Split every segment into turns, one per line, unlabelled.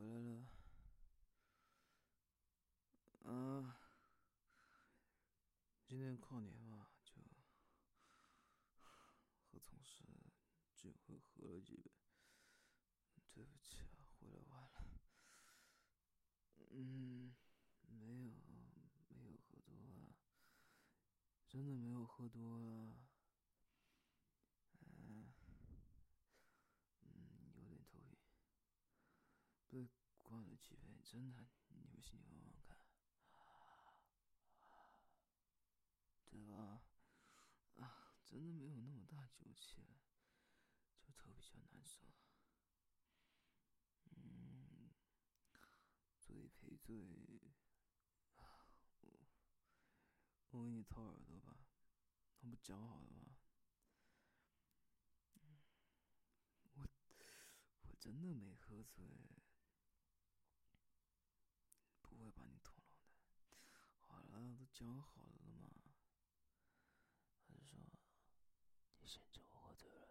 回来了。啊，今天跨年嘛，就和同事聚会喝了几杯。对不起啊，回来晚了。嗯，没有，没有喝多啊，真的没有喝多啊。嗯，嗯，有点头晕。被灌了几杯，真的，你不信你问问看。对吧？啊，真的没有那么大酒气，就头比较难受。嗯，醉赔罪。我我给你掏耳朵吧，那不讲好了吗？我我真的没喝醉。不会把你捅了的。好了，都讲好了了嘛。还是说你嫌弃我喝醉了？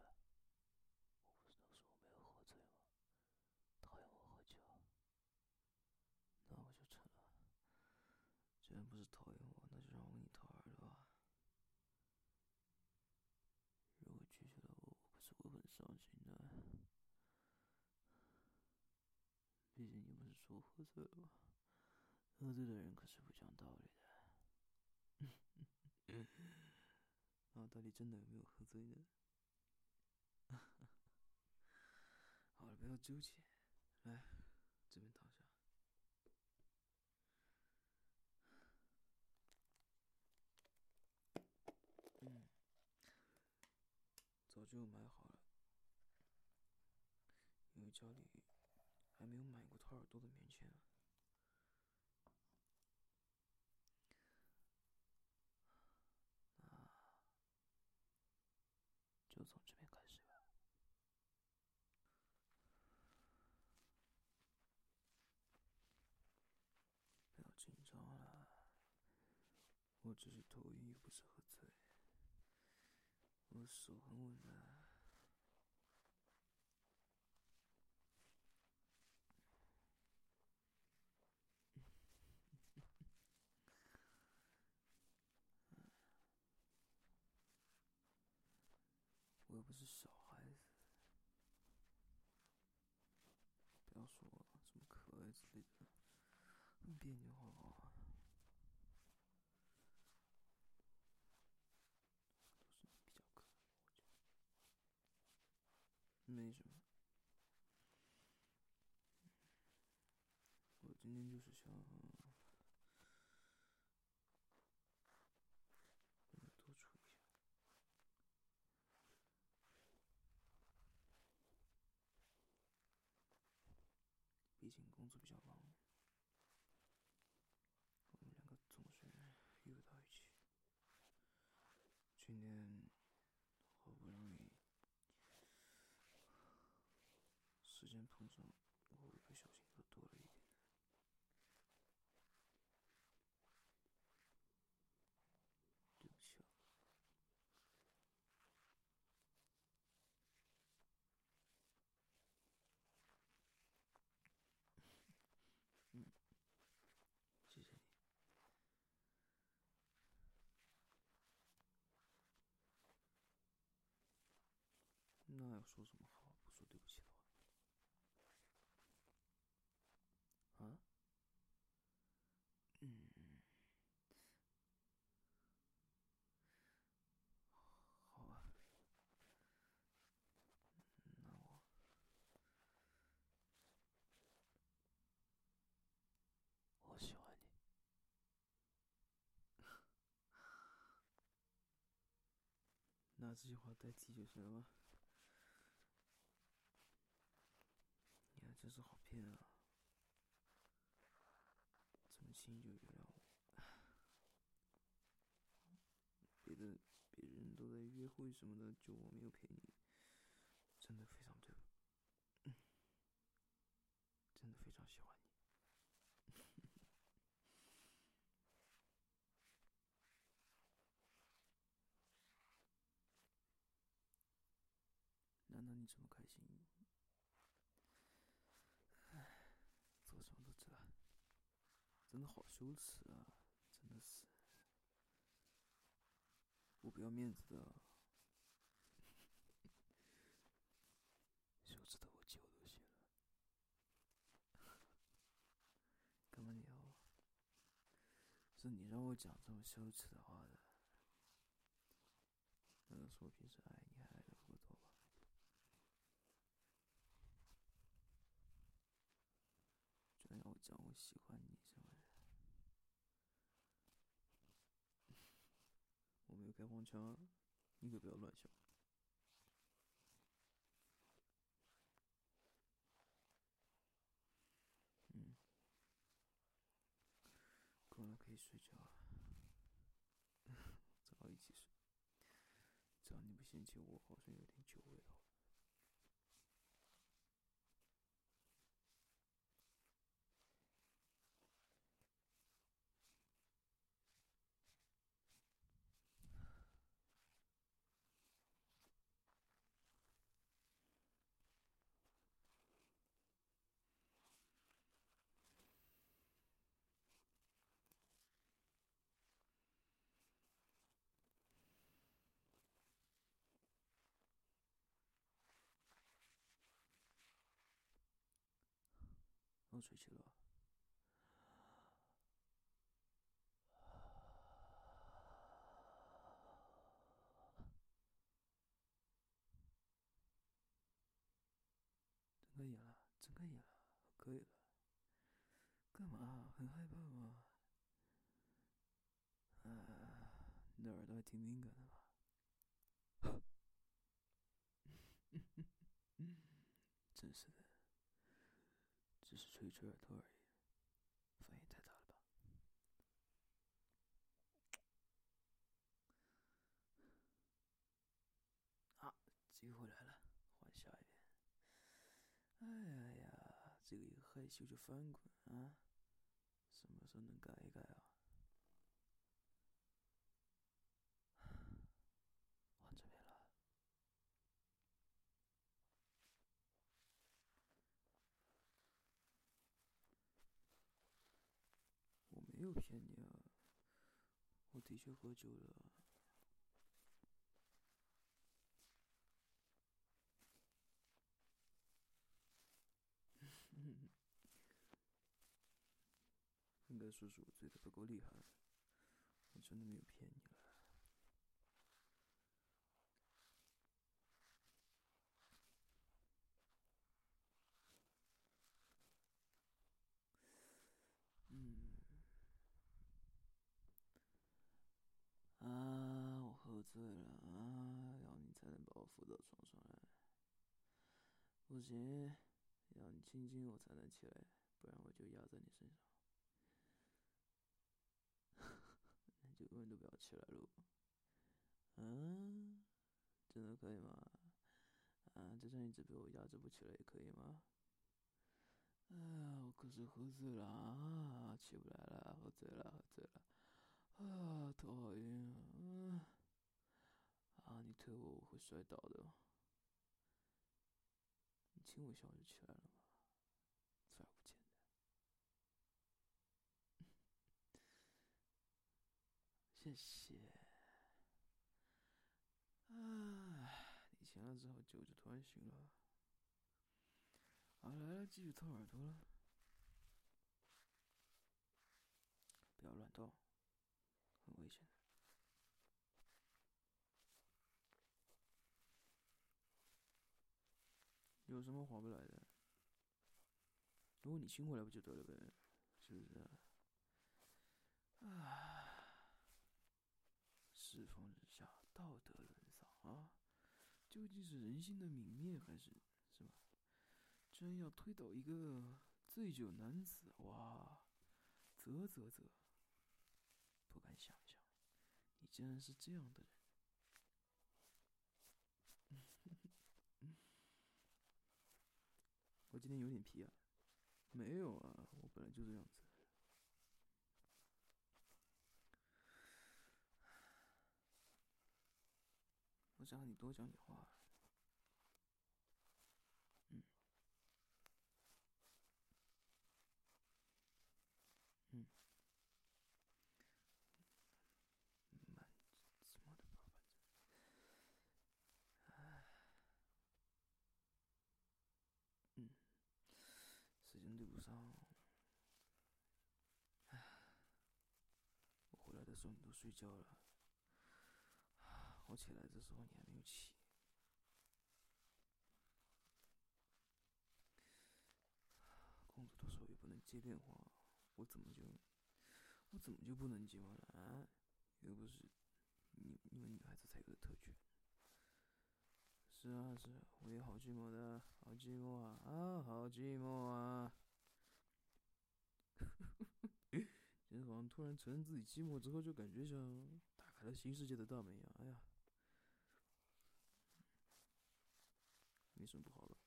我不是都说我没有喝醉吗？讨厌我喝酒？那我就成了。既然不是讨厌我，那就让我给你掏耳朵吧。如果拒绝了我，我可是会很伤心的。毕竟你不是说喝醉了吗？喝醉的人可是不讲道理的。那到底真的有没有喝醉呢？好了，不要纠结，来，这边躺下。嗯，早就买好了，因为家里还没有买过掏耳朵的棉签。就从这边开始吧，不要紧张了，我只是头晕，又不是喝醉，我手很稳的。又不是小孩子，不要说什么可爱之类的，很别扭，好不好？都是你比较可爱，我觉得没什么。我今天就是想。毕竟工作比较忙，我们两个总是遇不到一起。今天好不容易时间碰上，我一不小心又多了一点。对不起啊。嗯，谢谢你。那要说什么好？不说对不起的话。啊？嗯。好啊。拿 这句话代替就行了吗？你还真是好骗啊！这么轻易就原谅我？别的别人都在约会什么的，就我没有陪你，真的非常对不？真的非常喜欢你。难道你这么开心？唉，真的好羞耻啊！真的是，我不要面子的，羞耻的我酒都谢了。干嘛你要？是你让我讲这么羞耻的话的。难道是我平时爱你还爱的不够多吧？居然要我讲我喜欢你么的？我没有开黄腔，你可不要乱想。嗯，困了可以睡觉了，正好一起睡。只要你不嫌弃我，好像有点酒味了。我睡去了。睁开眼了，睁开眼了，可以了。干嘛？很害怕吗？啊，你的耳朵还挺敏感的嘛。真是的。只是吹吹耳朵而已，反应太大了吧？啊，机会来了，换下一遍。哎呀，这个一害羞就翻滚啊！什么时候能改一改啊？换这边了。没有骗你啊，我的确喝酒了。应该说是我醉的不够厉害，我真的没有骗你了。嗯。啊，我喝醉了啊！要你才能把我扶到床上来。不行，要你亲亲我才能起来，不然我就压在你身上。那就永远都不要起来喽。嗯，真的可以吗？啊，就算一直被我压着不起来也可以吗？哎呀，我可是喝醉了啊，起不来了，喝醉了，喝醉了。啊，头好晕啊！啊，你推我我会摔倒的。你亲我一下我就起来了嘛，视而不见的。谢谢。啊，你亲了之后酒就突然醒了。啊，来了，继续掏耳朵了，不要乱动。很危险的，有什么划不来的？如果你亲过来不就得了呗？是不是？啊！世风日下，道德沦丧啊！究竟是人性的泯灭，还是是吧？居然要推倒一个醉酒男子！哇！啧啧啧。不敢想象，你竟然是这样的人。今天有点皮啊？没有啊，我本来就这样子。我想和你多讲点话。嗯。嗯。路上，唉，我回来的时候你都睡觉了，我起来的时候你还没有起。工作的时候也不能接电话，我怎么就，我怎么就不能接话了啊？又不是你你们女孩子才有的特权。是啊。是啊，我也好寂寞的，好寂寞啊。啊，好寂寞啊！今天早上突然承认自己寂寞之后，就感觉像打开了新世界的大门一样。哎呀，没什么不好的。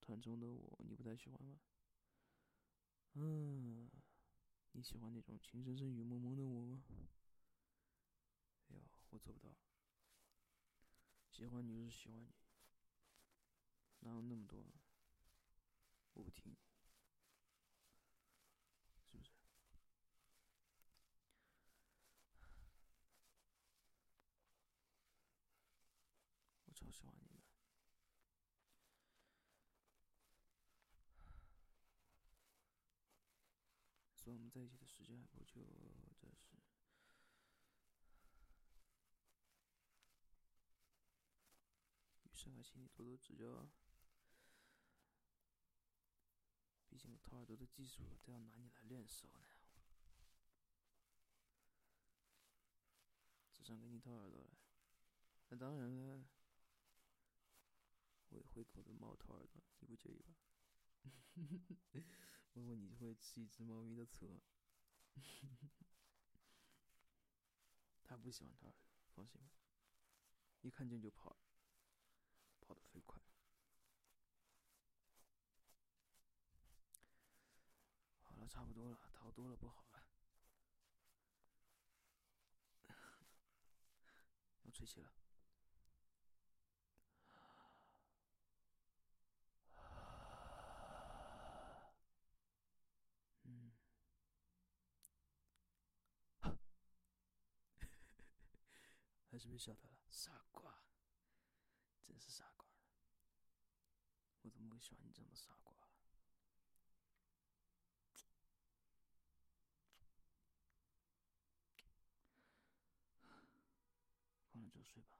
团中的我，你不太喜欢吗？嗯，你喜欢那种情深深雨蒙蒙的我吗？哎呦，我做不到。喜欢你就是喜欢你，哪有那么多？我不听，是不是？我超喜欢你的。虽然我们在一起的时间还不久，这是，余生还请你多多指教啊！毕竟掏耳朵的技术都要拿你来练手呢。只想给你掏耳朵来，那当然了，我也会狗的猫掏耳朵，你不介意吧？问问你会吃一只猫咪的车？它不喜欢掏耳朵，放心吧，一看见就跑，跑得飞快。好了，差不多了，逃多了不好了，要吹气了。还是被吓到了，傻瓜，真是傻瓜！我怎么会喜欢你这么傻瓜？困了就睡吧。